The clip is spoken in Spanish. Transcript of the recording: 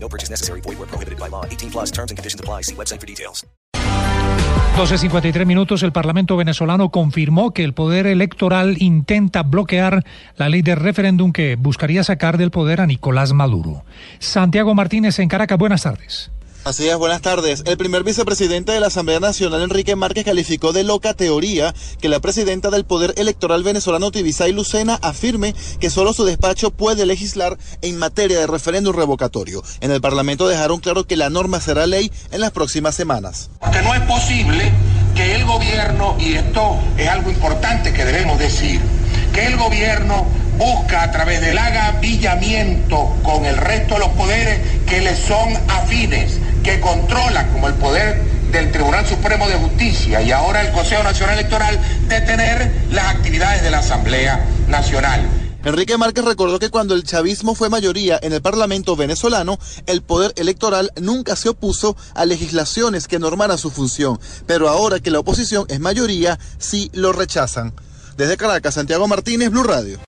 No purchase necessary. Void where prohibited by law. 18 plus terms and conditions apply. See website for details. 12.53 minutos, el Parlamento venezolano confirmó que el poder electoral intenta bloquear la ley de referéndum que buscaría sacar del poder a Nicolás Maduro. Santiago Martínez en Caracas, buenas tardes. Así es, buenas tardes. El primer vicepresidente de la Asamblea Nacional, Enrique Márquez, calificó de loca teoría que la presidenta del Poder Electoral venezolano, Tibisay Lucena, afirme que solo su despacho puede legislar en materia de referéndum revocatorio. En el Parlamento dejaron claro que la norma será ley en las próximas semanas. Que no es posible que el gobierno, y esto es algo importante que debemos decir, que el gobierno busca a través del agavillamiento con el resto de los poderes que le son afines, como el poder del Tribunal Supremo de Justicia y ahora el Consejo Nacional Electoral detener las actividades de la Asamblea Nacional. Enrique Márquez recordó que cuando el chavismo fue mayoría en el Parlamento venezolano, el poder electoral nunca se opuso a legislaciones que normaran su función, pero ahora que la oposición es mayoría, sí lo rechazan. Desde Caracas, Santiago Martínez, Blue Radio.